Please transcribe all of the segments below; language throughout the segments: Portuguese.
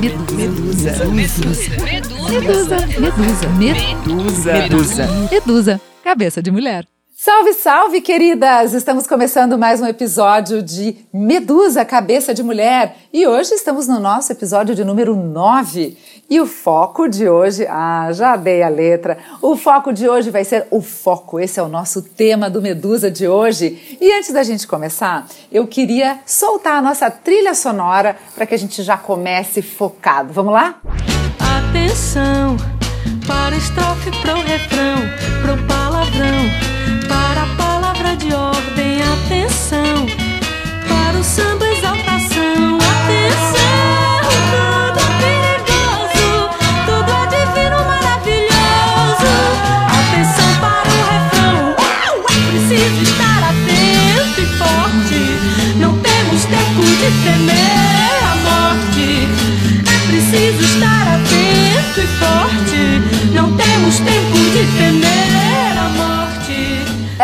Medusa. Medusa. Medusa. Medusa. Medusa. Medusa. Medusa. Cabeça de mulher. Salve, salve, queridas! Estamos começando mais um episódio de Medusa, Cabeça de Mulher. E hoje estamos no nosso episódio de número 9. E o foco de hoje, ah, já dei a letra. O foco de hoje vai ser o foco. Esse é o nosso tema do Medusa de hoje. E antes da gente começar, eu queria soltar a nossa trilha sonora para que a gente já comece focado. Vamos lá? Atenção para estrofe, pro refrão, pro palavrão para a palavra de ordem, atenção. Para o samba,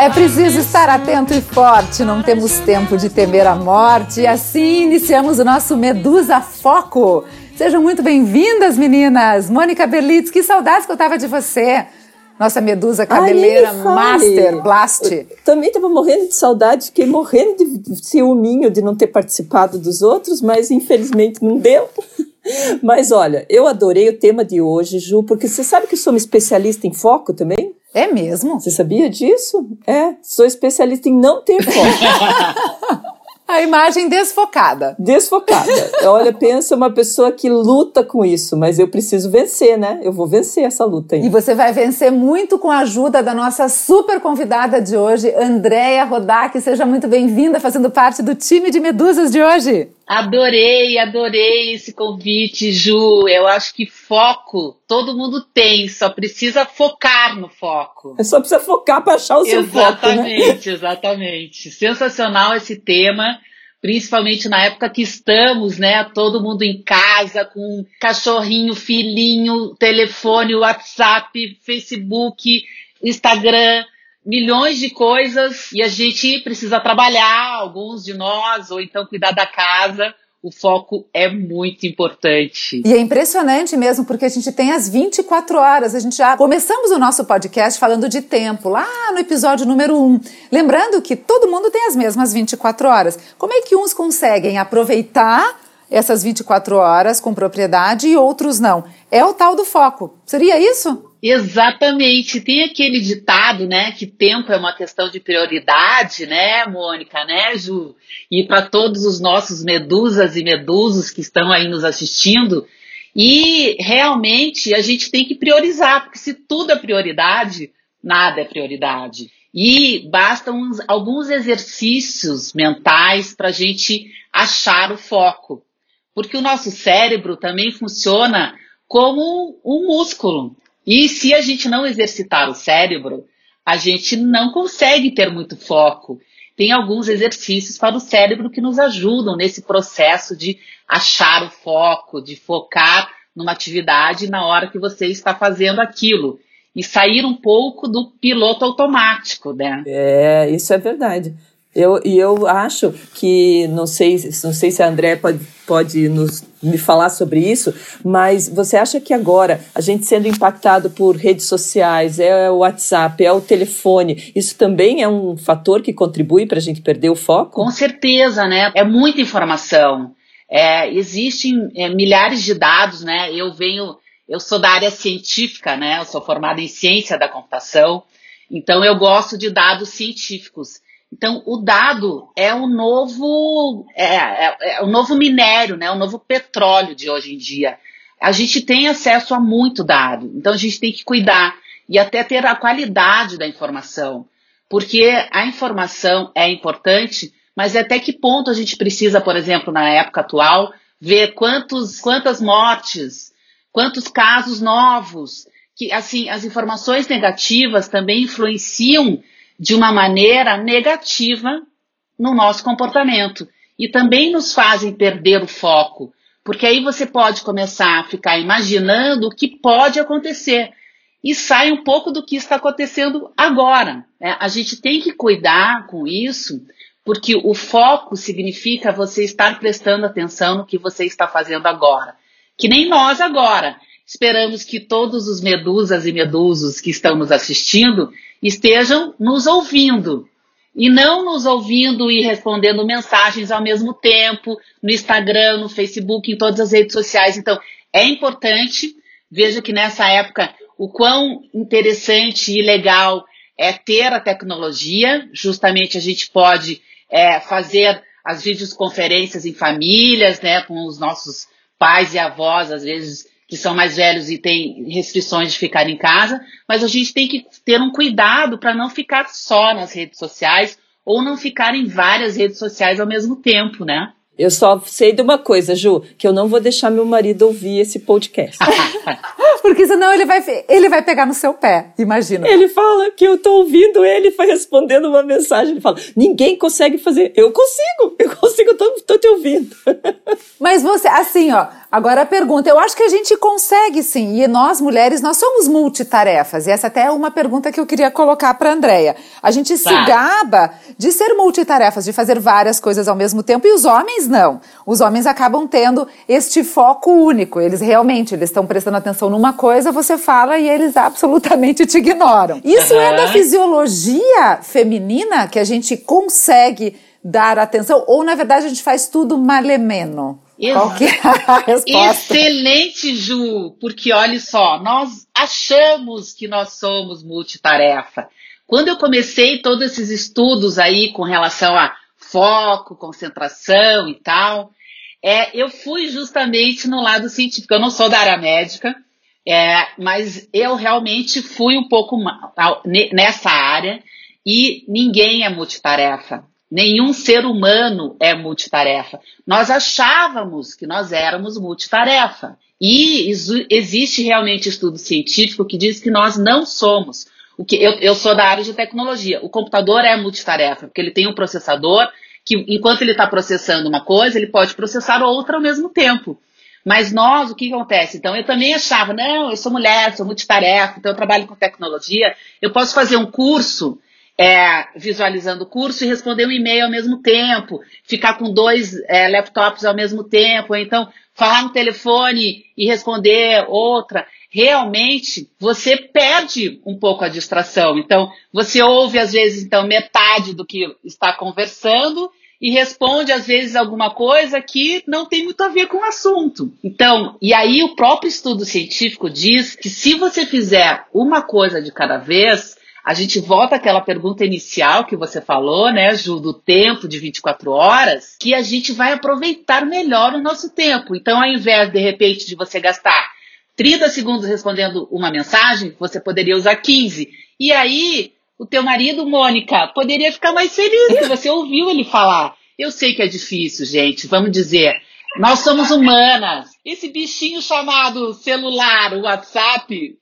É preciso estar atento e forte, não temos tempo de temer a morte. E assim iniciamos o nosso Medusa Foco. Sejam muito bem-vindas, meninas! Mônica Berlitz, que saudades que eu tava de você! Nossa medusa cabeleira Ai, Master Blast. Eu também estava morrendo de saudade, fiquei morrendo de ciúminho de não ter participado dos outros, mas infelizmente não deu. Mas olha, eu adorei o tema de hoje, Ju, porque você sabe que eu sou uma especialista em foco também? É mesmo? Você sabia disso? É, sou especialista em não ter foco. A imagem desfocada. Desfocada. Olha, pensa uma pessoa que luta com isso, mas eu preciso vencer, né? Eu vou vencer essa luta aí. E você vai vencer muito com a ajuda da nossa super convidada de hoje, Andréia Rodak. Seja muito bem-vinda, fazendo parte do time de Medusas de hoje. Adorei, adorei esse convite, Ju. Eu acho que foco todo mundo tem, só precisa focar no foco. É só precisa focar para achar o seu exatamente, foco. Né? Exatamente, exatamente. Sensacional esse tema, principalmente na época que estamos, né? Todo mundo em casa, com cachorrinho, filhinho, telefone, WhatsApp, Facebook, Instagram milhões de coisas e a gente precisa trabalhar, alguns de nós, ou então cuidar da casa. O foco é muito importante. E é impressionante mesmo, porque a gente tem as 24 horas. A gente já começamos o nosso podcast falando de tempo, lá no episódio número 1. Lembrando que todo mundo tem as mesmas 24 horas. Como é que uns conseguem aproveitar essas 24 horas com propriedade e outros não? É o tal do foco. Seria isso? Exatamente. Tem aquele ditado, né, que tempo é uma questão de prioridade, né, Mônica, né, Ju? E para todos os nossos medusas e medusos que estão aí nos assistindo, e realmente a gente tem que priorizar, porque se tudo é prioridade, nada é prioridade. E bastam uns, alguns exercícios mentais para a gente achar o foco. Porque o nosso cérebro também funciona como um músculo. E se a gente não exercitar o cérebro, a gente não consegue ter muito foco. Tem alguns exercícios para o cérebro que nos ajudam nesse processo de achar o foco, de focar numa atividade na hora que você está fazendo aquilo. E sair um pouco do piloto automático, né? É, isso é verdade. Eu, e eu acho que, não sei, não sei se a André pode, pode nos, me falar sobre isso, mas você acha que agora, a gente sendo impactado por redes sociais, é o WhatsApp, é o telefone, isso também é um fator que contribui para a gente perder o foco? Com certeza, né? É muita informação. É, existem é, milhares de dados, né? Eu venho, eu sou da área científica, né? Eu sou formada em ciência da computação, então eu gosto de dados científicos. Então, o dado é o novo, é, é, é, o novo minério, né? o novo petróleo de hoje em dia. A gente tem acesso a muito dado, então a gente tem que cuidar e até ter a qualidade da informação, porque a informação é importante, mas até que ponto a gente precisa, por exemplo, na época atual, ver quantos, quantas mortes, quantos casos novos, que assim as informações negativas também influenciam de uma maneira negativa no nosso comportamento e também nos fazem perder o foco, porque aí você pode começar a ficar imaginando o que pode acontecer e sai um pouco do que está acontecendo agora. Né? A gente tem que cuidar com isso, porque o foco significa você estar prestando atenção no que você está fazendo agora. Que nem nós agora. Esperamos que todos os medusas e medusos que estão nos assistindo estejam nos ouvindo. E não nos ouvindo e respondendo mensagens ao mesmo tempo, no Instagram, no Facebook, em todas as redes sociais. Então, é importante, veja que nessa época, o quão interessante e legal é ter a tecnologia, justamente a gente pode é, fazer as videoconferências em famílias, né, com os nossos pais e avós, às vezes que são mais velhos e têm restrições de ficar em casa, mas a gente tem que ter um cuidado para não ficar só nas redes sociais ou não ficar em várias redes sociais ao mesmo tempo, né? Eu só sei de uma coisa, Ju, que eu não vou deixar meu marido ouvir esse podcast. Porque senão ele vai, ele vai pegar no seu pé, imagina. Ele fala que eu tô ouvindo ele foi respondendo uma mensagem. Ele fala: ninguém consegue fazer. Eu consigo, eu consigo, tô, tô te ouvindo. Mas você, assim, ó, Agora a pergunta, eu acho que a gente consegue sim, e nós mulheres, nós somos multitarefas, e essa até é uma pergunta que eu queria colocar para Andreia. A gente se tá. gaba de ser multitarefas, de fazer várias coisas ao mesmo tempo, e os homens não. Os homens acabam tendo este foco único, eles realmente, eles estão prestando atenção numa coisa, você fala e eles absolutamente te ignoram. Isso uhum. é da fisiologia feminina que a gente consegue dar atenção, ou na verdade a gente faz tudo malemeno? Qual que é a resposta? Excelente, Ju, porque olha só, nós achamos que nós somos multitarefa. Quando eu comecei todos esses estudos aí com relação a foco, concentração e tal, é, eu fui justamente no lado científico. Eu não sou da área médica, é, mas eu realmente fui um pouco nessa área e ninguém é multitarefa. Nenhum ser humano é multitarefa. Nós achávamos que nós éramos multitarefa. E existe realmente estudo científico que diz que nós não somos. O que eu, eu sou da área de tecnologia. O computador é multitarefa, porque ele tem um processador que, enquanto ele está processando uma coisa, ele pode processar outra ao mesmo tempo. Mas nós, o que acontece? Então, eu também achava, não, eu sou mulher, sou multitarefa, então eu trabalho com tecnologia, eu posso fazer um curso é, visualizando o curso e responder um e-mail ao mesmo tempo, ficar com dois é, laptops ao mesmo tempo, ou então falar no telefone e responder outra. Realmente, você perde um pouco a distração. Então, você ouve às vezes então metade do que está conversando e responde às vezes alguma coisa que não tem muito a ver com o assunto. Então, e aí o próprio estudo científico diz que se você fizer uma coisa de cada vez, a gente volta àquela pergunta inicial que você falou, né, Ju, do tempo de 24 horas, que a gente vai aproveitar melhor o nosso tempo. Então, ao invés, de repente, de você gastar 30 segundos respondendo uma mensagem, você poderia usar 15. E aí, o teu marido, Mônica, poderia ficar mais feliz que você ouviu ele falar. Eu sei que é difícil, gente, vamos dizer. Nós somos humanas. Esse bichinho chamado celular, o WhatsApp,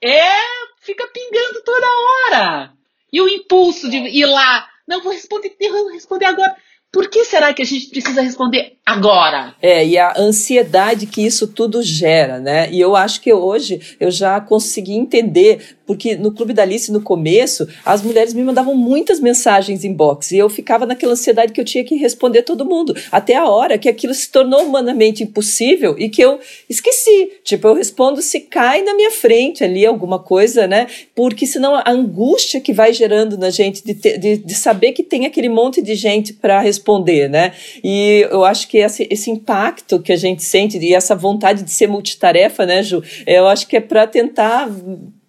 é fica pingando toda hora. E o impulso de ir lá, não vou responder, vou responder agora. Por que será que a gente precisa responder agora? É, e a ansiedade que isso tudo gera, né? E eu acho que hoje eu já consegui entender porque no Clube da Alice, no começo, as mulheres me mandavam muitas mensagens inbox e eu ficava naquela ansiedade que eu tinha que responder todo mundo, até a hora que aquilo se tornou humanamente impossível e que eu esqueci. Tipo, eu respondo se cai na minha frente ali alguma coisa, né? Porque senão a angústia que vai gerando na gente de, ter, de, de saber que tem aquele monte de gente para responder, né? E eu acho que esse, esse impacto que a gente sente e essa vontade de ser multitarefa, né, Ju? Eu acho que é para tentar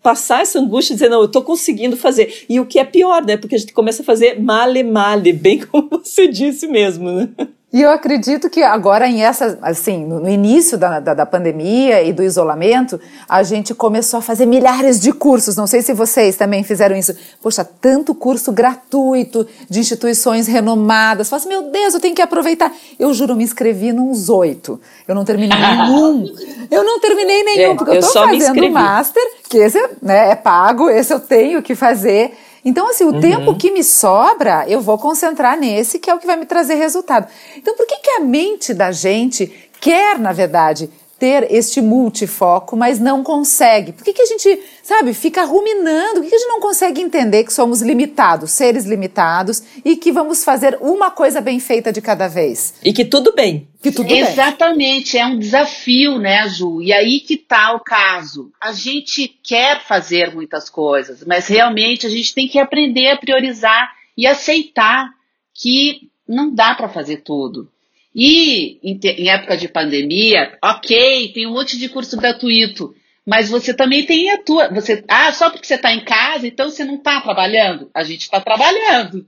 passar essa angústia dizer, não, eu estou conseguindo fazer. E o que é pior, né? Porque a gente começa a fazer male male, bem como você disse mesmo, né? E eu acredito que agora, em essa, assim, no início da, da, da, pandemia e do isolamento, a gente começou a fazer milhares de cursos. Não sei se vocês também fizeram isso. Poxa, tanto curso gratuito de instituições renomadas. Fala assim, meu Deus, eu tenho que aproveitar. Eu juro, me inscrevi nos oito. Eu não terminei nenhum. Eu não terminei nenhum, é, porque eu estou fazendo master, que esse né, é pago, esse eu tenho que fazer. Então, assim, o uhum. tempo que me sobra, eu vou concentrar nesse, que é o que vai me trazer resultado. Então, por que, que a mente da gente quer, na verdade, ter este multifoco, mas não consegue? Por que, que a gente, sabe, fica ruminando? Por que, que a gente não consegue entender que somos limitados, seres limitados, e que vamos fazer uma coisa bem feita de cada vez? E que tudo bem. Que tudo Exatamente, bem. é um desafio, né, Ju? E aí que tá o caso. A gente quer fazer muitas coisas, mas realmente a gente tem que aprender a priorizar e aceitar que não dá para fazer tudo. E em, em, época de pandemia, ok, tem um monte de curso gratuito, mas você também tem a tua. Você, ah, só porque você está em casa, então você não está trabalhando? A gente está trabalhando.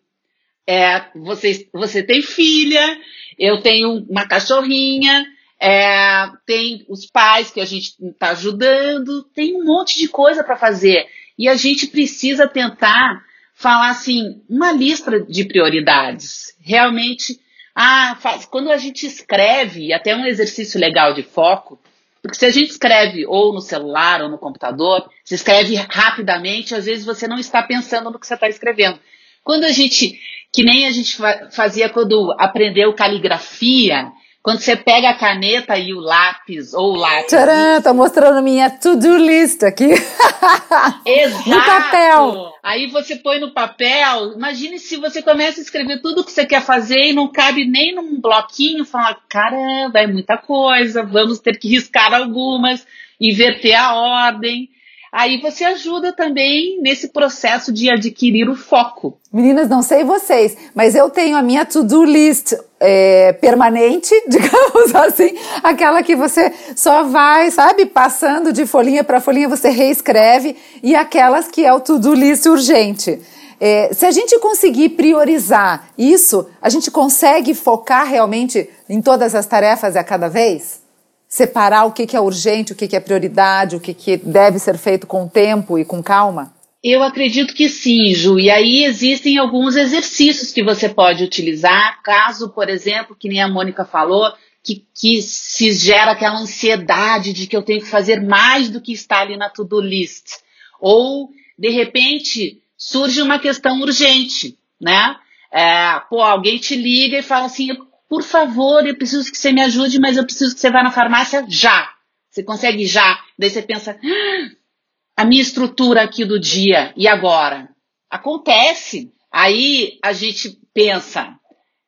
É, você, você tem filha, eu tenho uma cachorrinha, é, tem os pais que a gente está ajudando, tem um monte de coisa para fazer. E a gente precisa tentar falar assim, uma lista de prioridades. Realmente ah, faz, quando a gente escreve, até um exercício legal de foco, porque se a gente escreve ou no celular ou no computador, se escreve rapidamente, às vezes você não está pensando no que você está escrevendo. Quando a gente, que nem a gente fazia quando aprendeu caligrafia, quando você pega a caneta e o lápis, ou o lápis. Tcharam, tô mostrando minha to-do list aqui. Exato. No papel. Aí você põe no papel. Imagine se você começa a escrever tudo o que você quer fazer e não cabe nem num bloquinho. Fala, caramba, é muita coisa. Vamos ter que riscar algumas, inverter a ordem. Aí você ajuda também nesse processo de adquirir o foco. Meninas, não sei vocês, mas eu tenho a minha to-do list é, permanente, digamos assim, aquela que você só vai, sabe, passando de folhinha para folhinha, você reescreve, e aquelas que é o to-do list urgente. É, se a gente conseguir priorizar isso, a gente consegue focar realmente em todas as tarefas a cada vez? Separar o que, é urgente, o que, é prioridade, o que, que deve ser feito com tempo e com calma? Eu acredito que sim, Ju. E aí existem alguns exercícios que você pode utilizar, caso, por exemplo, que nem a Mônica falou, que, que se gera aquela ansiedade de que eu tenho que fazer mais do que está ali na to-do list. Ou, de repente, surge uma questão urgente, né? É, pô, alguém te liga e fala assim, por favor, eu preciso que você me ajude, mas eu preciso que você vá na farmácia já. Você consegue já? Daí você pensa, ah, a minha estrutura aqui do dia, e agora? Acontece. Aí a gente pensa,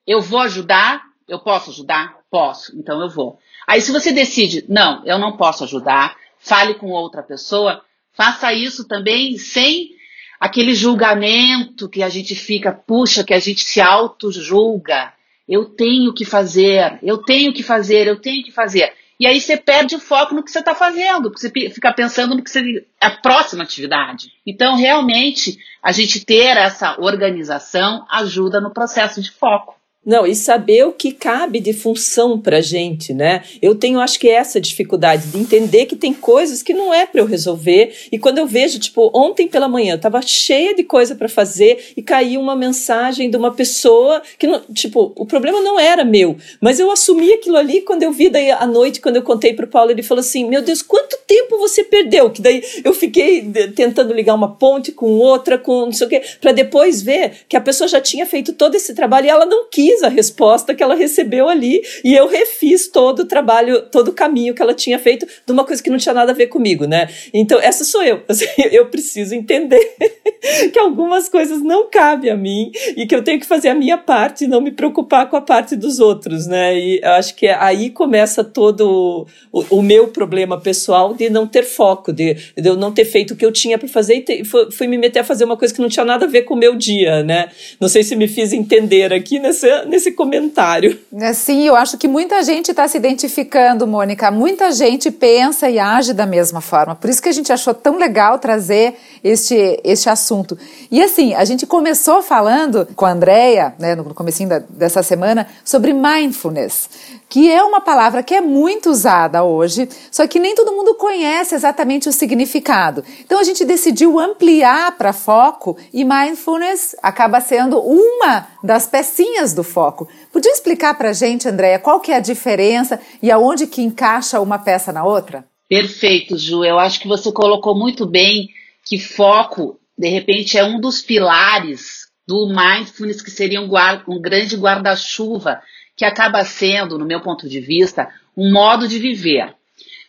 eu vou ajudar? Eu posso ajudar? Posso, então eu vou. Aí se você decide, não, eu não posso ajudar, fale com outra pessoa, faça isso também sem aquele julgamento que a gente fica, puxa, que a gente se auto-julga. Eu tenho que fazer, eu tenho que fazer, eu tenho que fazer. E aí você perde o foco no que você está fazendo, porque você fica pensando no que você, a próxima atividade. Então, realmente, a gente ter essa organização ajuda no processo de foco. Não, e saber o que cabe de função para gente, né? Eu tenho, acho que essa dificuldade de entender que tem coisas que não é para eu resolver. E quando eu vejo, tipo, ontem pela manhã, eu tava cheia de coisa para fazer e caiu uma mensagem de uma pessoa que, não, tipo, o problema não era meu, mas eu assumi aquilo ali quando eu vi daí à noite, quando eu contei pro Paulo, ele falou assim: Meu Deus, quanto tempo você perdeu? Que daí eu fiquei tentando ligar uma ponte com outra, com não sei o quê, para depois ver que a pessoa já tinha feito todo esse trabalho e ela não quis a resposta que ela recebeu ali e eu refiz todo o trabalho, todo o caminho que ela tinha feito de uma coisa que não tinha nada a ver comigo, né? Então, essa sou eu. Assim, eu preciso entender que algumas coisas não cabem a mim e que eu tenho que fazer a minha parte e não me preocupar com a parte dos outros, né? E eu acho que aí começa todo o, o meu problema pessoal de não ter foco, de, de eu não ter feito o que eu tinha para fazer e te, fui, fui me meter a fazer uma coisa que não tinha nada a ver com o meu dia, né? Não sei se me fiz entender aqui nessa, nesse comentário. É, sim, eu acho que muita gente está se identificando, Mônica. Muita gente pensa e age da mesma forma. Por isso que a gente achou tão legal trazer este, este assunto. E assim, a gente começou falando com a Andrea, né, no comecinho da, dessa semana, sobre mindfulness, que é uma palavra que é muito usada hoje, só que nem todo mundo conhece exatamente o significado. Então a gente decidiu ampliar para foco e mindfulness acaba sendo uma das pecinhas do foco. Podia explicar para a gente, Andréia, qual que é a diferença e aonde que encaixa uma peça na outra? Perfeito, Ju. Eu acho que você colocou muito bem que foco, de repente, é um dos pilares do mindfulness, que seria um, um grande guarda-chuva, que acaba sendo, no meu ponto de vista, um modo de viver.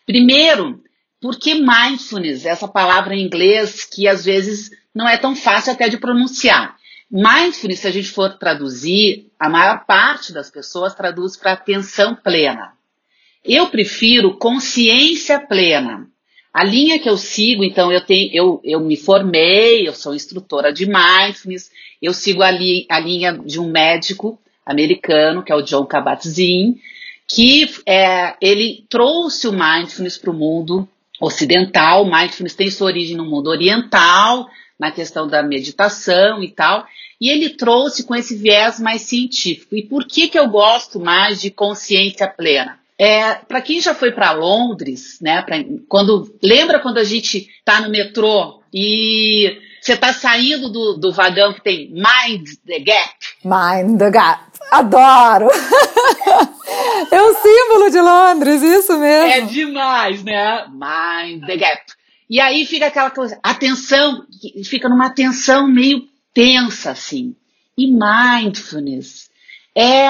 Primeiro, porque mindfulness, essa palavra em inglês que às vezes não é tão fácil até de pronunciar. Mindfulness, se a gente for traduzir, a maior parte das pessoas traduz para atenção plena. Eu prefiro consciência plena. A linha que eu sigo, então, eu, tenho, eu, eu me formei, eu sou instrutora de mindfulness, eu sigo a, li, a linha de um médico americano, que é o John Kabat-Zinn, que é, ele trouxe o mindfulness para o mundo ocidental. O mindfulness tem sua origem no mundo oriental, na questão da meditação e tal. E ele trouxe com esse viés mais científico. E por que, que eu gosto mais de consciência plena? É, para quem já foi para Londres, né? Pra, quando lembra quando a gente está no metrô e você está saindo do, do vagão que tem Mind the Gap? Mind the Gap. Adoro! é o símbolo de Londres, isso mesmo. É demais, né? Mind the Gap. E aí fica aquela coisa, atenção, fica numa tensão meio tensa, assim. E mindfulness é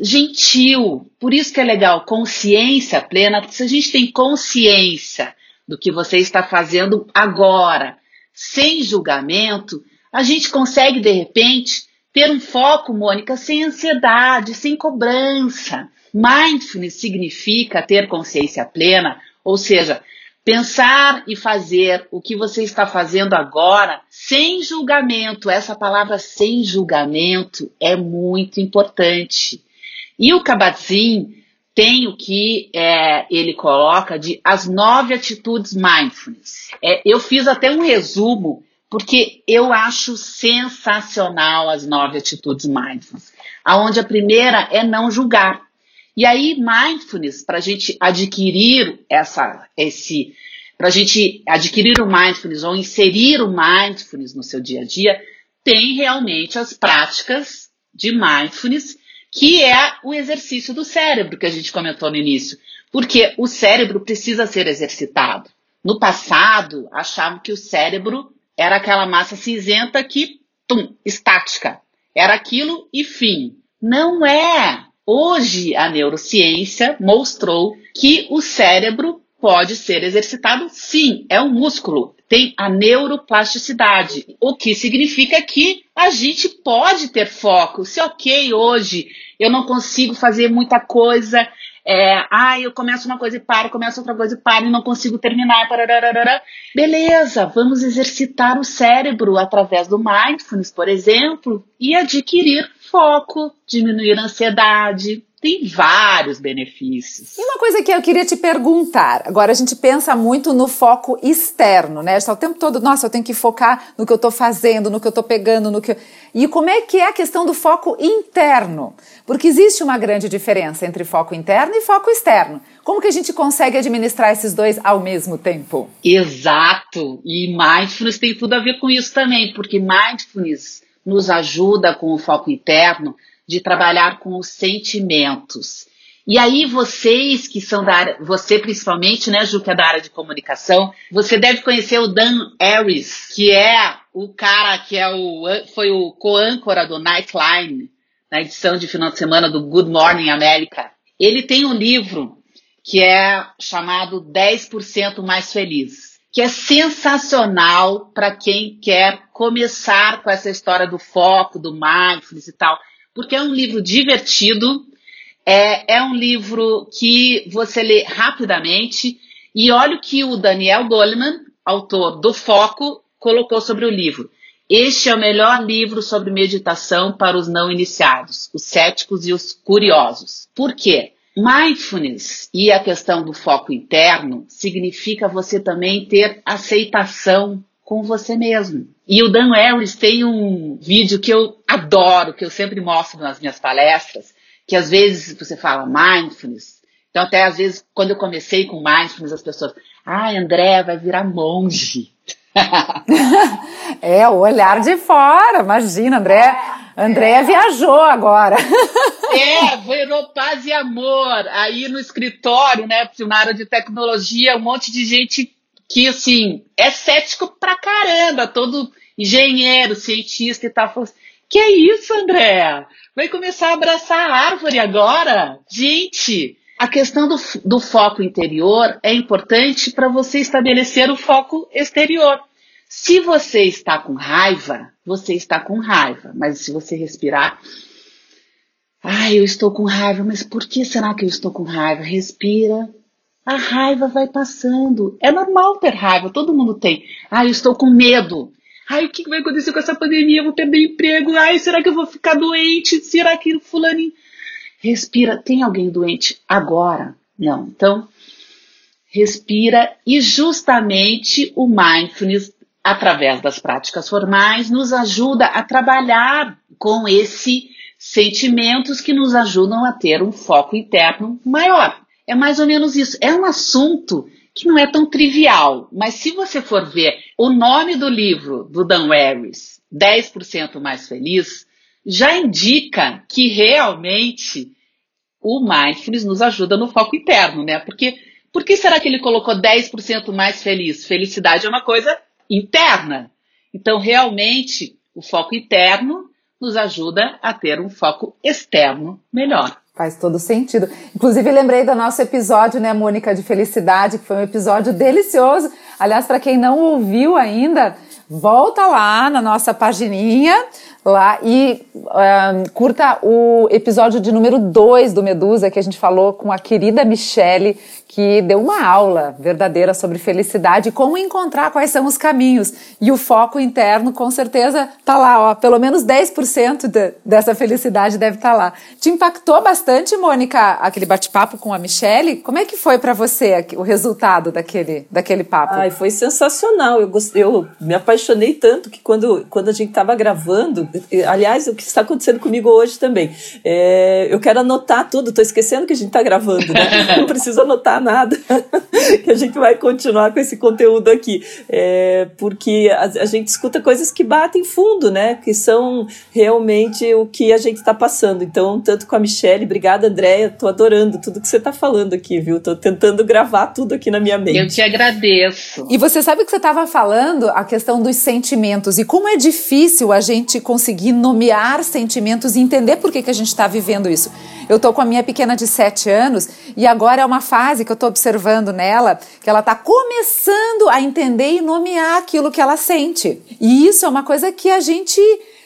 gentil. Por isso que é legal, consciência plena, porque se a gente tem consciência do que você está fazendo agora, sem julgamento, a gente consegue, de repente, ter um foco, Mônica, sem ansiedade, sem cobrança. Mindfulness significa ter consciência plena, ou seja, pensar e fazer o que você está fazendo agora sem julgamento. Essa palavra sem julgamento é muito importante. E o Kabat-Zinn tem o que é, ele coloca de as nove atitudes mindfulness. É, eu fiz até um resumo porque eu acho sensacional as nove atitudes mindfulness. Aonde a primeira é não julgar. E aí, mindfulness, para a gente adquirir essa, esse, para a gente adquirir o mindfulness ou inserir o mindfulness no seu dia a dia, tem realmente as práticas de mindfulness, que é o exercício do cérebro que a gente comentou no início. Porque o cérebro precisa ser exercitado. No passado, achavam que o cérebro era aquela massa cinzenta que, tum, estática. Era aquilo e fim. Não é. Hoje a neurociência mostrou que o cérebro pode ser exercitado sim, é um músculo, tem a neuroplasticidade, o que significa que a gente pode ter foco. Se ok, hoje eu não consigo fazer muita coisa, é, ah, eu começo uma coisa e paro, começo outra coisa e paro e não consigo terminar. Parararara. Beleza, vamos exercitar o cérebro através do mindfulness, por exemplo, e adquirir foco, diminuir a ansiedade, tem vários benefícios. E uma coisa que eu queria te perguntar, agora a gente pensa muito no foco externo, né? Está o tempo todo, nossa, eu tenho que focar no que eu estou fazendo, no que eu estou pegando, no que. E como é que é a questão do foco interno? Porque existe uma grande diferença entre foco interno e foco externo. Como que a gente consegue administrar esses dois ao mesmo tempo? Exato. E mindfulness tem tudo a ver com isso também, porque mindfulness nos ajuda com o foco interno de trabalhar com os sentimentos. E aí vocês que são da área, você principalmente, né, Ju, que é da área de comunicação, você deve conhecer o Dan Harris, que é o cara que é o, foi o co-âncora do Nightline, na edição de final de semana do Good Morning America. Ele tem um livro que é chamado 10% Mais Feliz, que é sensacional para quem quer começar com essa história do foco, do mindfulness e tal porque é um livro divertido, é, é um livro que você lê rapidamente, e olha o que o Daniel Goleman, autor do Foco, colocou sobre o livro. Este é o melhor livro sobre meditação para os não iniciados, os céticos e os curiosos. Por quê? Mindfulness e a questão do foco interno significa você também ter aceitação com você mesmo. E o Dan Harris tem um vídeo que eu adoro, que eu sempre mostro nas minhas palestras, que às vezes você fala mindfulness. Então, até às vezes, quando eu comecei com mindfulness, as pessoas, ah, André vai virar monge. é, o olhar de fora, imagina, André. André viajou agora. É, virou paz e amor. Aí no escritório, né, na área de tecnologia, um monte de gente que, assim, é cético pra caramba, todo engenheiro, cientista e tal, falou assim, que é isso, André? Vai começar a abraçar a árvore agora? Gente, A questão do, do foco interior é importante para você estabelecer o foco exterior. Se você está com raiva, você está com raiva, mas se você respirar, ai, eu estou com raiva, mas por que será que eu estou com raiva? Respira, a raiva vai passando. É normal ter raiva, todo mundo tem. Ai, eu estou com medo. Ai, o que vai acontecer com essa pandemia? Eu vou perder emprego. Ai, será que eu vou ficar doente? Será que fulaninho Respira. Tem alguém doente agora? Não. Então, respira e justamente o mindfulness, através das práticas formais, nos ajuda a trabalhar com esses sentimentos que nos ajudam a ter um foco interno maior. É mais ou menos isso. É um assunto que não é tão trivial, mas se você for ver o nome do livro do Dan Harris, 10% mais feliz, já indica que realmente o mindfulness nos ajuda no foco interno, né? Porque por que será que ele colocou 10% mais feliz? Felicidade é uma coisa interna. Então, realmente, o foco interno nos ajuda a ter um foco externo melhor. Faz todo sentido. Inclusive, lembrei do nosso episódio, né, Mônica, de felicidade, que foi um episódio delicioso. Aliás, para quem não ouviu ainda, volta lá na nossa pagininha lá e curta o episódio de número 2 do Medusa, que a gente falou com a querida Michele, que deu uma aula verdadeira sobre felicidade como encontrar quais são os caminhos. E o foco interno, com certeza, tá lá, ó. Pelo menos 10% de, dessa felicidade deve estar tá lá. Te impactou bastante, Mônica, aquele bate-papo com a Michelle? Como é que foi para você o resultado daquele, daquele papo? Ai, foi sensacional. Eu, eu me apaixonei tanto que quando, quando a gente estava gravando, aliás, o que está acontecendo comigo hoje também, é, eu quero anotar tudo, tô esquecendo que a gente está gravando, né? Não preciso anotar nada, que a gente vai continuar com esse conteúdo aqui. É, porque a, a, gente escuta coisas que batem fundo, né? Que são realmente o que a gente está passando. Então, tanto com a Michelle, obrigada, Andréia, tô adorando tudo que você está falando aqui, viu? Tô tentando gravar tudo aqui na minha mente. Eu te agradeço. E você sabe que você estava falando a questão dos sentimentos e como é difícil a gente conseguir nomear sentimentos e entender por que, que a gente está vivendo isso. Eu tô com a minha pequena de 7 anos e agora é uma fase que eu tô observando nela que ela tá começando a entender e nomear aquilo que ela sente. E isso é uma coisa que a gente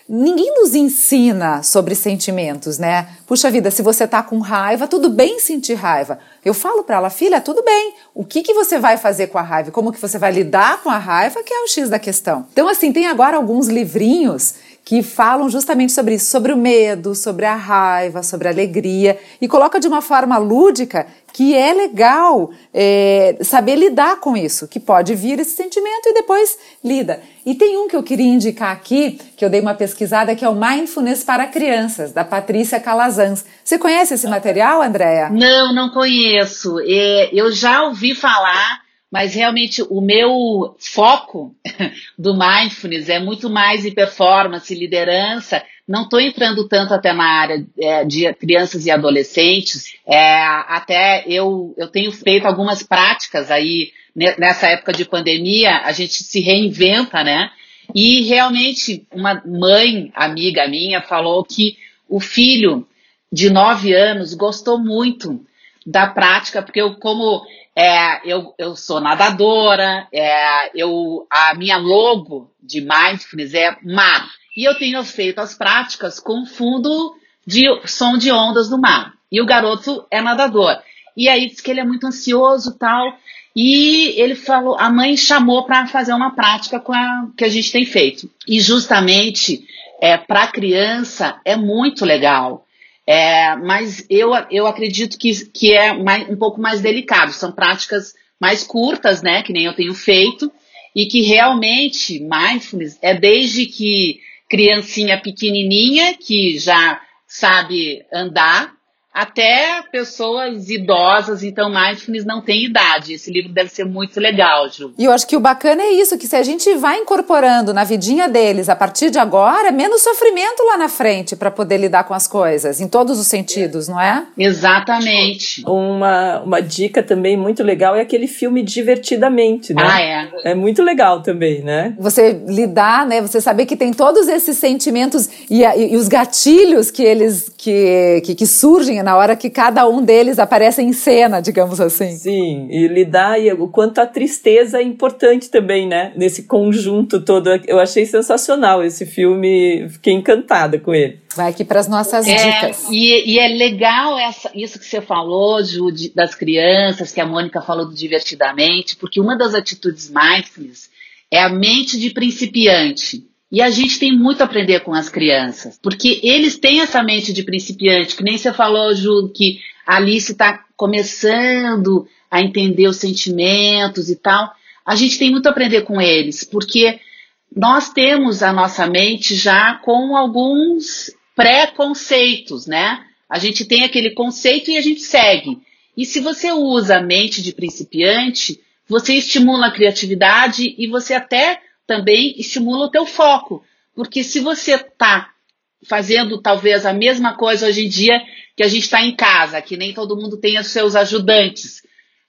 ninguém nos ensina sobre sentimentos, né? Puxa vida, se você tá com raiva, tudo bem sentir raiva. Eu falo para ela, filha, tudo bem. O que que você vai fazer com a raiva? Como que você vai lidar com a raiva? Que é o X da questão. Então, assim, tem agora alguns livrinhos que falam justamente sobre isso, sobre o medo, sobre a raiva, sobre a alegria, e coloca de uma forma lúdica que é legal é, saber lidar com isso, que pode vir esse sentimento e depois lida. E tem um que eu queria indicar aqui, que eu dei uma pesquisada, que é o Mindfulness para Crianças, da Patrícia Calazans. Você conhece esse material, Andréa? Não, não conheço. É, eu já ouvi falar mas realmente o meu foco do mindfulness é muito mais em performance, liderança. Não estou entrando tanto até na área é, de crianças e adolescentes. É, até eu, eu tenho feito algumas práticas aí nessa época de pandemia, a gente se reinventa, né? E realmente uma mãe amiga minha falou que o filho de nove anos gostou muito da prática, porque eu, como é, eu, eu sou nadadora, é, eu, a minha logo de mindfulness é mar. E eu tenho feito as práticas com fundo de som de ondas do mar. E o garoto é nadador. E aí diz que ele é muito ansioso tal. E ele falou, a mãe chamou para fazer uma prática com a, que a gente tem feito. E justamente é, para a criança é muito legal. É, mas eu, eu acredito que, que é mais, um pouco mais delicado. São práticas mais curtas, né? Que nem eu tenho feito. E que realmente mindfulness é desde que criancinha pequenininha que já sabe andar até pessoas idosas, então mindfulness não tem idade. Esse livro deve ser muito legal, Ju. E eu acho que o bacana é isso, que se a gente vai incorporando na vidinha deles a partir de agora, menos sofrimento lá na frente para poder lidar com as coisas, em todos os sentidos, não é? Exatamente. Uma, uma dica também muito legal é aquele filme Divertidamente, né? Ah, é. É muito legal também, né? Você lidar, né? Você saber que tem todos esses sentimentos e, e, e os gatilhos que eles que, que, que surgem Na hora que cada um deles aparece em cena, digamos assim. Sim, e lidar e o quanto a tristeza é importante também, né? Nesse conjunto todo. Eu achei sensacional esse filme, fiquei encantada com ele. Vai aqui para as nossas é, dicas. E, e, é legal essa, isso que você falou, Ju, de, das crianças, que a Mônica falou do divertidamente, porque uma das atitudes mindfulness é a mente de principiante. E a gente tem muito a aprender com as crianças, porque eles têm essa mente de principiante, que nem você falou, Ju, que a Alice está começando a entender os sentimentos e tal. A gente tem muito a aprender com eles, porque nós temos a nossa mente já com alguns pré-conceitos, né? A gente tem aquele conceito e a gente segue. E se você usa a mente de principiante, você estimula a criatividade e você até também estimula o teu foco. Porque se você está fazendo talvez a mesma coisa hoje em dia que a gente está em casa, que nem todo mundo tem os seus ajudantes,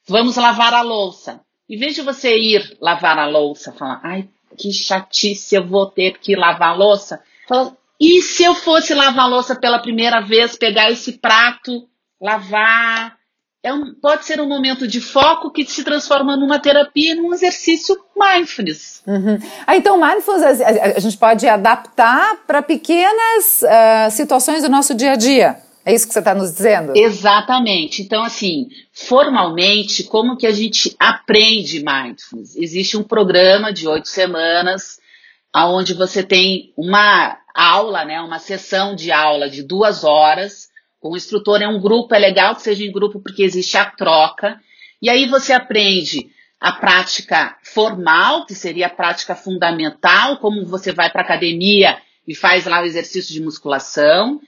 vamos lavar a louça. Em vez de você ir lavar a louça, falar, ai, que chatice, eu vou ter que lavar a louça. Fala, e se eu fosse lavar a louça pela primeira vez, pegar esse prato, lavar, é um, pode ser um momento de foco que se transforma numa terapia, num exercício mindfulness. Uhum. Ah, então, mindfulness a, a, a, gente pode adaptar para pequenas uh, situações do nosso dia a dia. É isso que você está nos dizendo? Exatamente. Então, assim, formalmente, como que a gente aprende mindfulness? Existe um programa de oito semanas, onde você tem uma aula, né, uma sessão de aula de duas horas, o instrutor é um grupo, é legal que seja em grupo porque existe a troca. E aí você aprende a prática formal, que seria a prática fundamental, como você vai para academia e faz lá o exercício de musculação.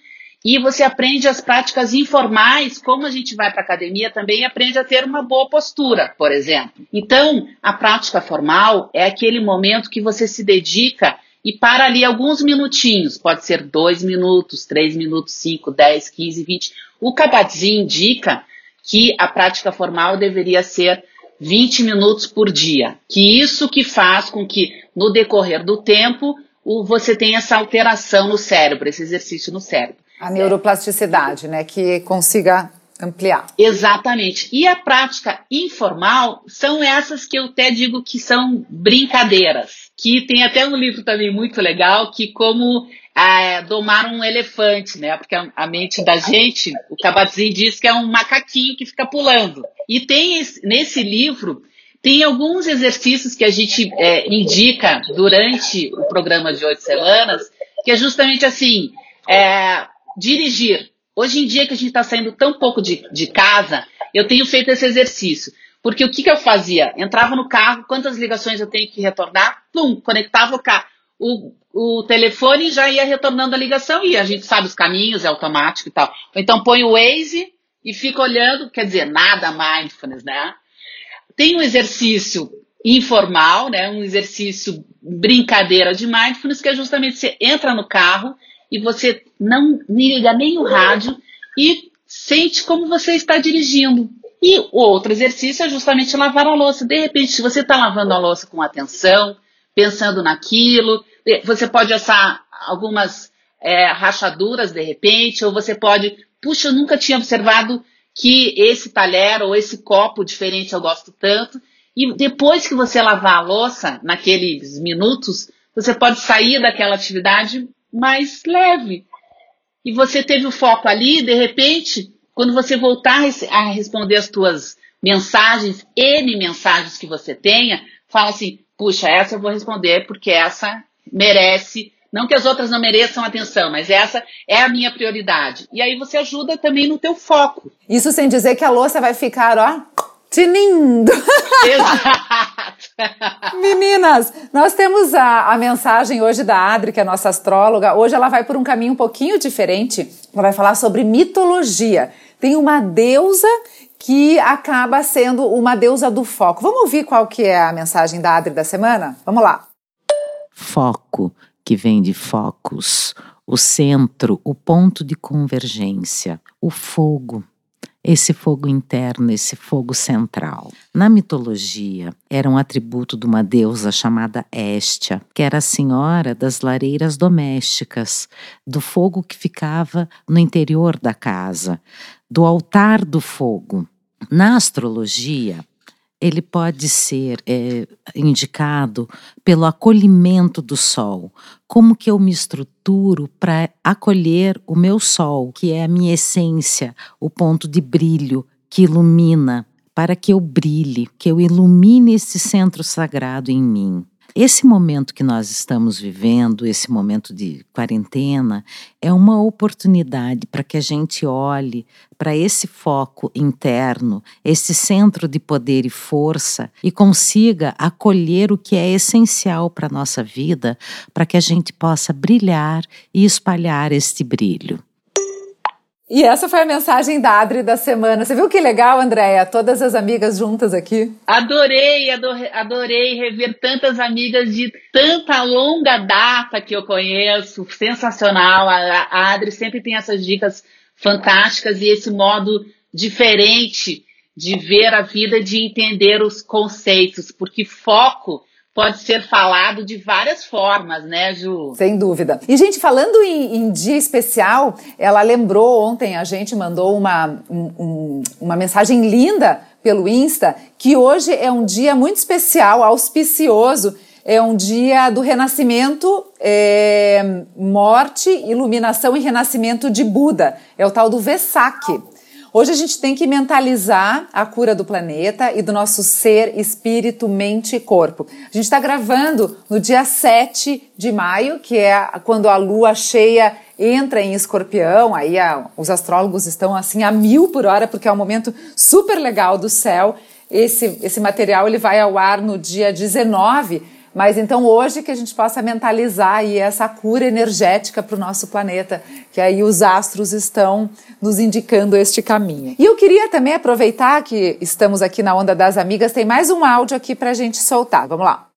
E você aprende as práticas informais, como a gente vai para academia também aprende a ter uma boa postura, por exemplo. Então, a prática formal é aquele momento que você se dedica e para ali alguns minutinhos, pode ser dois minutos, três minutos, cinco, dez, quinze, vinte. O Kabat-Zinn indica que a prática formal deveria ser 20 minutos por dia, que isso que faz com que no decorrer do tempo você tenha essa alteração no cérebro, esse exercício no cérebro. A neuroplasticidade, né, que consiga ampliar. Exatamente. E a prática informal são essas que eu até digo que são brincadeiras que tem até um livro também muito legal, que como é, domar um elefante, né? Porque a, mente da gente, o Kabat-Zinn diz que é um macaquinho que fica pulando. E tem esse, nesse livro tem alguns exercícios que a gente é, indica durante o programa de oito semanas, que é justamente assim, é, dirigir. Hoje em dia que a gente está saindo tão pouco de, de casa, eu tenho feito esse exercício. Porque o que, que eu fazia? Entrava no carro, quantas ligações eu tenho que retornar? Pum, conectava o carro. O, o telefone já ia retornando a ligação e a gente sabe os caminhos, é automático e tal. Então põe o Waze e fica olhando, quer dizer, nada mindfulness, né? Tem um exercício informal, né? Um exercício brincadeira de mindfulness que é justamente você entra no carro e você não liga nem o rádio e sente como você está dirigindo. E outro exercício é justamente lavar a louça. De repente, se você está lavando a louça com atenção, pensando naquilo, você pode assar algumas é, rachaduras de repente, ou você pode, puxa, eu nunca tinha observado que esse talher ou esse copo diferente eu gosto tanto. E depois que você lavar a louça, naqueles minutos, você pode sair daquela atividade mais leve. E você teve o foco ali, de repente, quando você voltar a responder as tuas mensagens, N mensagens que você tenha, fala assim, puxa, essa eu vou responder porque essa merece, não que as outras não mereçam atenção, mas essa é a minha prioridade. E aí você ajuda também no teu foco. Isso sem dizer que a louça vai ficar, ó, tinindo. Exato. Meninas, nós temos a, a mensagem hoje da Adri, que é a nossa astróloga. Hoje ela vai por um caminho um pouquinho diferente. Ela vai falar sobre mitologia. Tem uma deusa que acaba sendo uma deusa do foco. Vamos ouvir qual que é a mensagem da Adri da semana? Vamos lá. Foco, que vem de focus, o centro, o ponto de convergência, o fogo, esse fogo interno, esse fogo central. Na mitologia, era um atributo de uma deusa chamada Estia, que era a senhora das lareiras domésticas, do fogo que ficava no interior da casa, do altar do fogo. Na astrologia, ele pode ser é, indicado pelo acolhimento do sol. Como que eu me estruturo para acolher o meu sol, que é a minha essência, o ponto de brilho que ilumina, para que eu brilhe, que eu ilumine esse centro sagrado em mim. Esse momento que nós estamos vivendo, esse momento de quarentena, é uma oportunidade para que a gente olhe para esse foco interno, esse centro de poder e força e consiga acolher o que é essencial para a nossa vida, para que a gente possa brilhar e espalhar este brilho. E essa foi a mensagem da Adri da semana. Você viu que legal, Andréia? Todas as amigas juntas aqui. Adorei, adorei, adorei rever tantas amigas de tanta longa data que eu conheço. Sensacional. A, a Adri sempre tem essas dicas fantásticas e esse modo diferente de ver a vida, de entender os conceitos, porque foco pode ser falado de várias formas, né, Ju? Sem dúvida. E, gente, falando em, em dia especial, ela lembrou ontem, a gente mandou uma, um, uma mensagem linda pelo Insta, que hoje é um dia muito especial, auspicioso. É um dia do renascimento, é, morte, iluminação e renascimento de Buda. É o tal do Vesak. Hoje a gente tem que mentalizar a cura do planeta e do nosso ser, espírito, mente e corpo. A gente está gravando no dia 7 de maio, que é quando a lua cheia entra em escorpião, aí a, os astrólogos estão assim a mil por hora, porque é um momento super legal do céu. Esse, esse material ele vai ao ar no dia 19 mas então hoje que a gente possa mentalizar aí essa cura energética para o nosso planeta, que aí os astros estão nos indicando este caminho. E eu queria também aproveitar que estamos aqui na Onda das Amigas, tem mais um áudio aqui para a gente soltar. Vamos lá.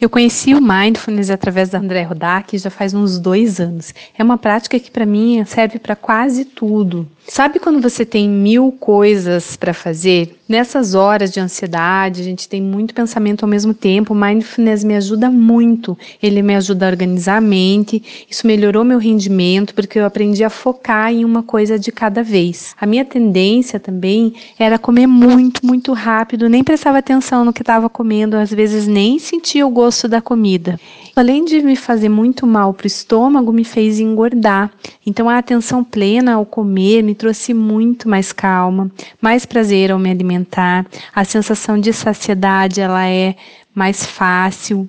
Eu conheci o Mindfulness através da André Rodak já faz uns dois anos. É uma prática que para mim serve para quase tudo. Sabe quando você tem mil coisas para fazer? Nessas horas de ansiedade, a gente tem muito pensamento ao mesmo tempo. O mindfulness me ajuda muito. Ele me ajuda a organizar a mente. Isso melhorou meu rendimento porque eu aprendi a focar em uma coisa de cada vez. A minha tendência também era comer muito, muito rápido, nem prestava atenção no que estava comendo, às vezes nem sentia o gosto da comida. Além de me fazer muito mal para o estômago, me fez engordar. Então a atenção plena ao comer me trouxe muito mais calma, mais prazer ao me alimentar. A sensação de saciedade ela é mais fácil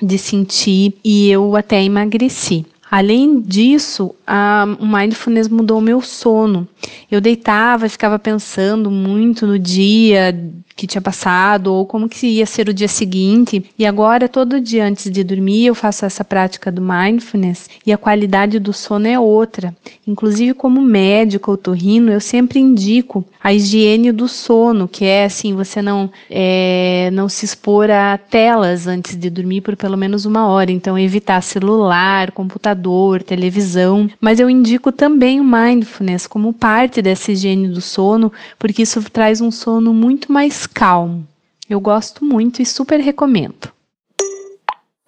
de sentir e eu até emagreci. Além disso, a, o mindfulness mudou o meu sono. Eu deitava e ficava pensando muito no dia que tinha passado ou como que ia ser o dia seguinte. E agora, todo dia antes de dormir, eu faço essa prática do mindfulness e a qualidade do sono é outra. Inclusive, como médico otorrino, eu sempre indico a higiene do sono, que é assim, você não, é, não se expor a telas antes de dormir por pelo menos uma hora. Então, evitar celular, computador, televisão. Mas eu indico também o mindfulness como parte dessa higiene do sono, porque isso traz um sono muito mais calmo. Eu gosto muito e super recomendo.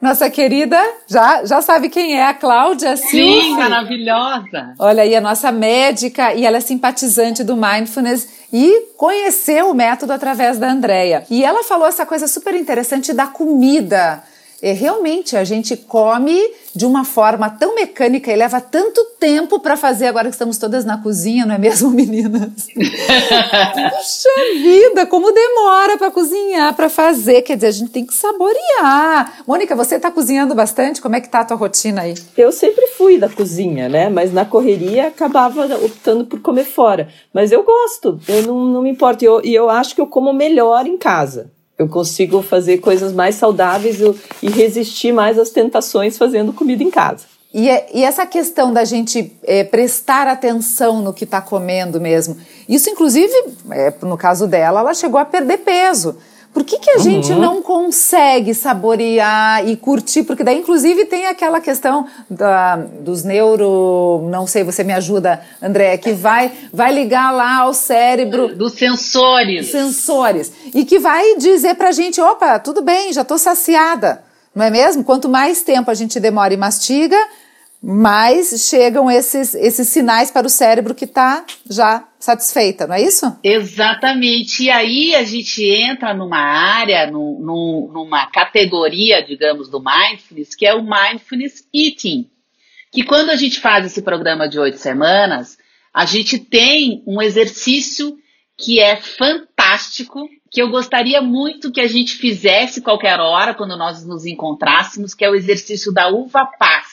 Nossa querida, já, já sabe quem é a Cláudia Silva. Sim, maravilhosa. Olha aí, a nossa médica e ela é simpatizante do Mindfulness e conheceu o método através da Andrea. E ela falou essa coisa super interessante da comida. É, realmente, a gente come de uma forma tão mecânica e leva tanto tempo para fazer, agora que estamos todas na cozinha, não é mesmo, meninas? Puxa vida, como demora para cozinhar, para fazer. Quer dizer, a gente tem que saborear. Mônica, você está cozinhando bastante? Como é que tá a tua rotina aí? Eu sempre fui da cozinha, né? Mas na correria acabava optando por comer fora. Mas eu gosto, eu não, não me importo. E eu, eu acho que eu como melhor em casa. Eu consigo fazer coisas mais saudáveis e resistir mais às tentações fazendo comida em casa. E, é, e essa questão da gente é, prestar atenção no que está comendo mesmo, isso inclusive, é, no caso dela, ela chegou a perder peso. Por que, que a uhum. gente não consegue saborear e curtir? Porque daí, inclusive, tem aquela questão da, dos neuro... Não sei, você me ajuda, André, que vai, vai ligar lá ao cérebro... Dos sensores. Sensores. E que vai dizer pra gente, opa, tudo bem, já tô saciada. Não é mesmo? Quanto mais tempo a gente demora e mastiga, mais chegam esses, esses sinais para o cérebro que está já satisfeita, não é isso? Exatamente. E aí a gente entra numa área, numa categoria, digamos, do mindfulness, que é o mindfulness eating. Que quando a gente faz esse programa de oito semanas, a gente tem um exercício que é fantástico, que eu gostaria muito que a gente fizesse qualquer hora quando nós nos encontrássemos, que é o exercício da uva passa.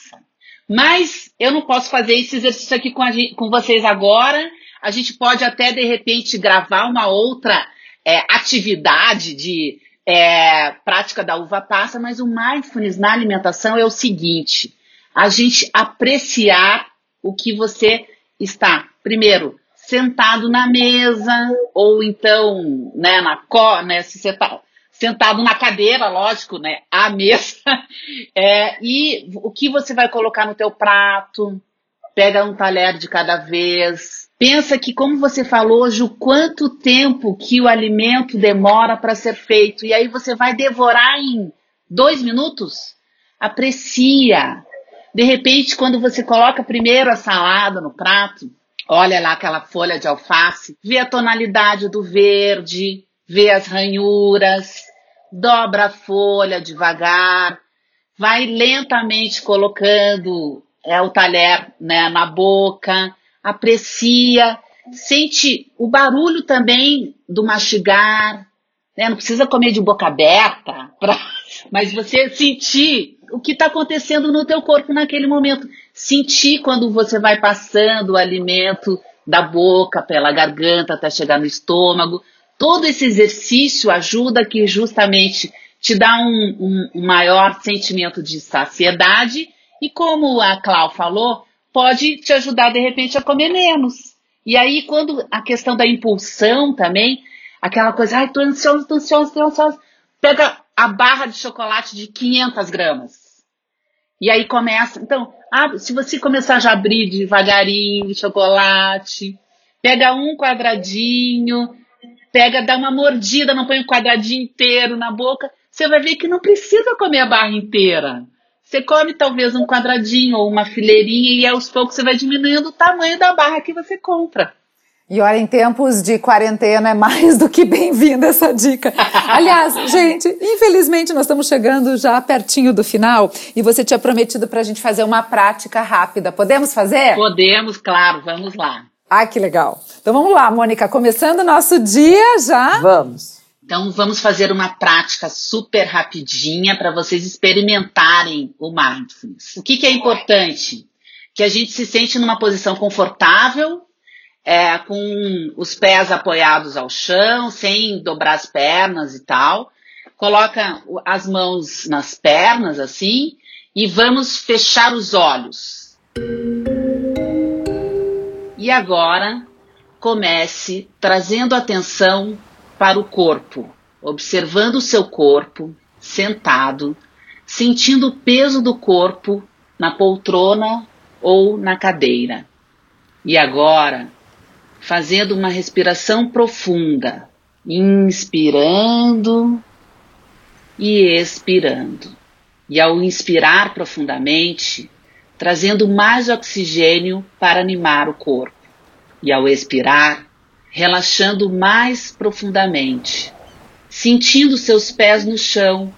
Mas eu não posso fazer esse exercício aqui com, gente, com vocês agora. A gente pode até, de repente, gravar uma outra é, atividade de é, prática da uva passa, mas o mindfulness na alimentação é o seguinte: a gente apreciar o que você está, primeiro, sentado na mesa, ou então, né, na co, né, se você está sentado na cadeira, lógico, né? À mesa. É, e o que você vai colocar no teu prato? Pega um talher de cada vez. Pensa que, como você falou hoje, o quanto tempo que o alimento demora para ser feito. E aí você vai devorar em dois minutos? Aprecia. De repente, quando você coloca primeiro a salada no prato, olha lá aquela folha de alface, vê a tonalidade do verde, vê as ranhuras, dobra a folha devagar, vai lentamente colocando é, o talher né, na boca, aprecia, sente o barulho também do mastigar, né, não precisa comer de boca aberta, pra, mas você sentir o que está acontecendo no teu corpo naquele momento, sentir quando você vai passando o alimento da boca pela garganta até chegar no estômago, Todo esse exercício ajuda que justamente te dá um, um, maior sentimento de saciedade e, como a Clau falou, pode te ajudar de repente a comer menos. E aí, quando a questão da impulsão também, aquela coisa, ai, tô ansiosa, tô ansiosa, tô ansiosa, pega a barra de chocolate de 500 gramas. E aí começa, então, ah, se você começar já a abrir devagarinho chocolate, pega um quadradinho, pega, dá uma mordida, não põe um quadradinho inteiro na boca, você vai ver que não precisa comer a barra inteira. Você come talvez um quadradinho ou uma fileirinha e aos poucos você vai diminuindo o tamanho da barra que você compra. E olha, em tempos de quarentena é mais do que bem-vinda essa dica. Aliás, gente, infelizmente nós estamos chegando já pertinho do final e você tinha prometido para a gente fazer uma prática rápida. Podemos fazer? Podemos, claro, vamos lá. Ah, que legal. Então vamos lá, Mônica, começando o nosso dia já. Vamos. Então vamos fazer uma prática super rapidinha para vocês experimentarem o mindfulness. O que, que, é importante? Que a gente se sente numa posição confortável, é, com os pés apoiados ao chão, sem dobrar as pernas e tal. Coloca as mãos nas pernas assim e vamos fechar os olhos. E agora comece trazendo atenção para o corpo, observando o seu corpo sentado, sentindo o peso do corpo na poltrona ou na cadeira. E agora, fazendo uma respiração profunda, inspirando e expirando. E ao inspirar profundamente, trazendo mais oxigênio para animar o corpo. E ao expirar, relaxando mais profundamente, sentindo seus pés no chão,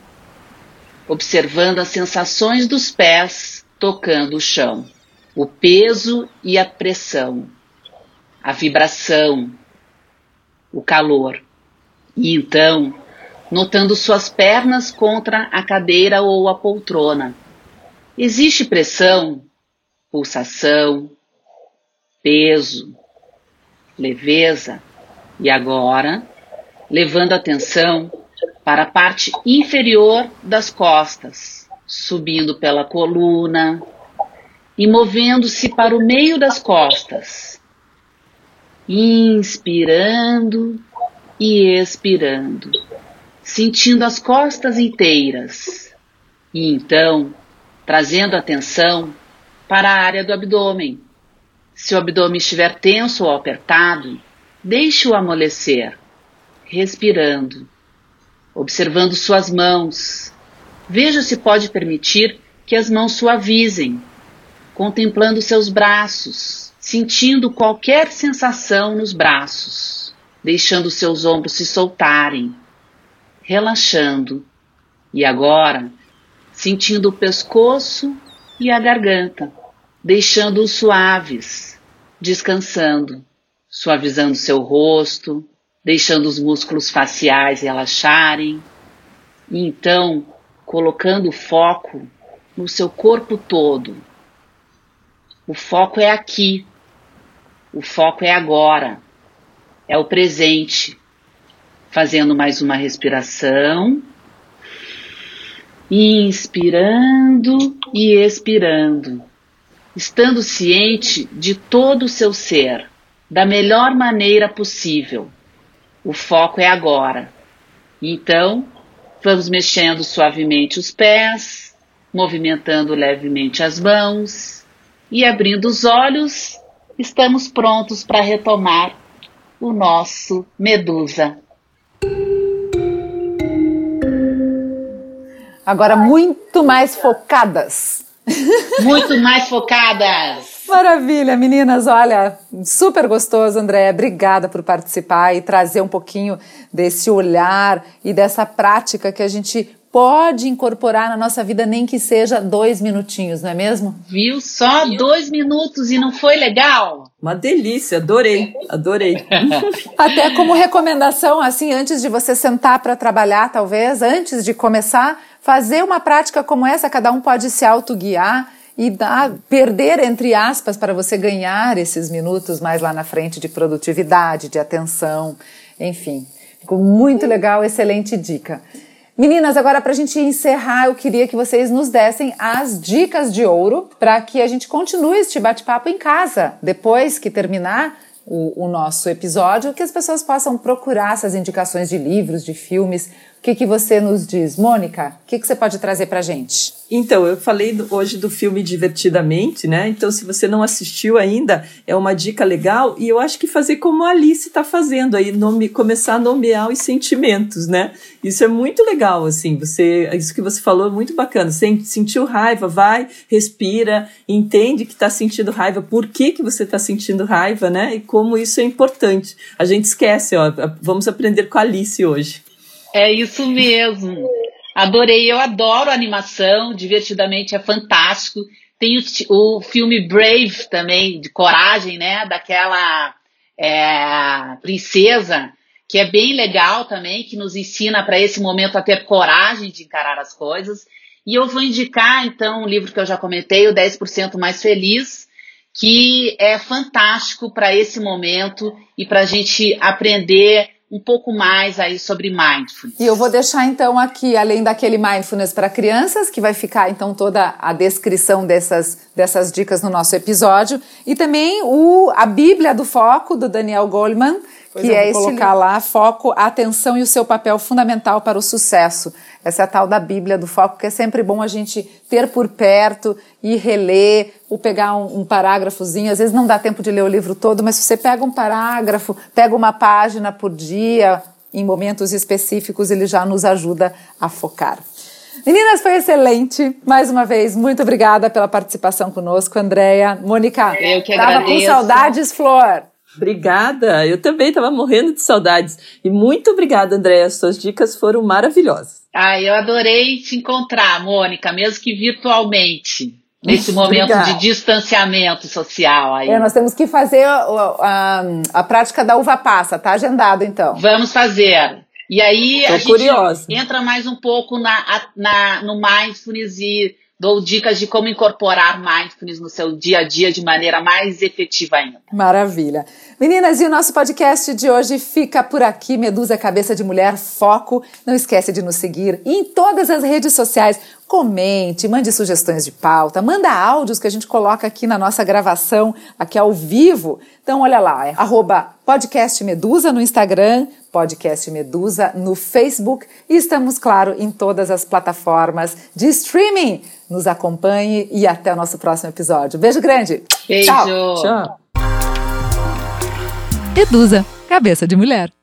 observando as sensações dos pés tocando o chão, o peso e a pressão, a vibração, o calor. E então, notando suas pernas contra a cadeira ou a poltrona Existe pressão, pulsação, peso, leveza e agora levando atenção para a parte inferior das costas, subindo pela coluna e movendo-se para o meio das costas. Inspirando e expirando, sentindo as costas inteiras. E então trazendo atenção para a área do abdômen. Se o abdômen estiver tenso ou apertado, deixe-o amolecer, respirando, observando suas mãos. Veja se pode permitir que as mãos suavizem, contemplando seus braços, sentindo qualquer sensação nos braços, deixando seus ombros se soltarem, relaxando. E agora, sentindo o pescoço e a garganta, deixando-os suaves, descansando, suavizando seu rosto, deixando os músculos faciais relaxarem, e então colocando o foco no seu corpo todo. O foco é aqui, o foco é agora, é o presente. Fazendo mais uma respiração, inspirando e expirando, estando ciente de todo o seu ser, da melhor maneira possível. O foco é agora. Então, vamos mexendo suavemente os pés, movimentando levemente as mãos e abrindo os olhos, estamos prontos para retomar o nosso Medusa. Agora muito mais focadas. Muito mais focadas. Maravilha, meninas. Olha, super gostoso, André. Obrigada por participar e trazer um pouquinho desse olhar e dessa prática que a gente pode incorporar na nossa vida, nem que seja dois minutinhos, não é mesmo? Viu? Só dois minutos e não foi legal? Uma delícia, adorei, adorei. Até como recomendação, assim, antes de você sentar para trabalhar, talvez, antes de começar, fazer uma prática como essa, cada um pode se autoguiar e dar, perder, entre aspas, para você ganhar esses minutos mais lá na frente de produtividade, de atenção, enfim. Ficou muito legal, excelente dica. Meninas, agora para a gente encerrar, eu queria que vocês nos dessem as dicas de ouro para que a gente continue este bate-papo em casa. Depois que terminar o, o, nosso episódio, que as pessoas possam procurar essas indicações de livros, de filmes, o que, que você nos diz? Mônica, o que, que você pode trazer para gente? Então, eu falei hoje do filme Divertidamente, né? Então, se você não assistiu ainda, é uma dica legal. E eu acho que fazer como a Alice está fazendo aí, nome, começar a nomear os sentimentos, né? Isso é muito legal, assim. Você, isso que você falou é muito bacana. Sentiu raiva, vai, respira, entende que está sentindo raiva, por que, que você está sentindo raiva, né? E como isso é importante. A gente esquece, ó. Vamos aprender com a Alice hoje. É isso mesmo. Adorei, eu adoro animação, divertidamente é fantástico. Tem o, o filme Brave também, de coragem, né? Daquela é, princesa, que é bem legal também, que nos ensina para esse momento a ter coragem de encarar as coisas. E eu vou indicar, então, um livro que eu já comentei, o 10% Mais Feliz, que é fantástico para esse momento e para a gente aprender um pouco mais aí sobre mindfulness. E eu vou deixar então aqui, além daquele mindfulness para crianças, que vai ficar então toda a descrição dessas, dessas dicas no nosso episódio, e também o, a Bíblia do Foco, do Daniel Goleman, Pois que é esse colocar lá foco, atenção e o seu papel fundamental para o sucesso. Essa é a tal da Bíblia do foco, que é sempre bom a gente ter por perto e reler, ou pegar um, um parágrafozinho. Às vezes não dá tempo de ler o livro todo, mas se você pega um parágrafo, pega uma página por dia, em momentos específicos, ele já nos ajuda a focar. Meninas, foi excelente. Mais uma vez, muito obrigada pela participação conosco, Andréia. Mônica, eu que agradeço. Tava com saudades, Flor. Obrigada, eu também estava morrendo de saudades. E muito obrigada, Andréa, as suas dicas foram maravilhosas. Ah, eu adorei te encontrar, Mônica, mesmo que virtualmente. Nesse momento Obrigada. de distanciamento social aí. É, nós temos que fazer a, a, a, prática da uva passa, tá agendado então. Vamos fazer. E aí Tô a curiosa. gente entra mais um pouco na, na, no mindfulness e dou dicas de como incorporar mindfulness no seu dia a dia de maneira mais efetiva ainda. Maravilha. Meninas, e o nosso podcast de hoje fica por aqui. Medusa Cabeça de Mulher Foco. Não esquece de nos seguir em todas as redes sociais. Comente, mande sugestões de pauta, manda áudios que a gente coloca aqui na nossa gravação, aqui ao vivo. Então, olha lá, é arroba podcast Medusa no Instagram, podcast Medusa no Facebook e estamos, claro, em todas as plataformas de streaming. Nos acompanhe e até o nosso próximo episódio. Beijo grande. Beijo. Tchau. Tchau. Medusa, cabeça de mulher.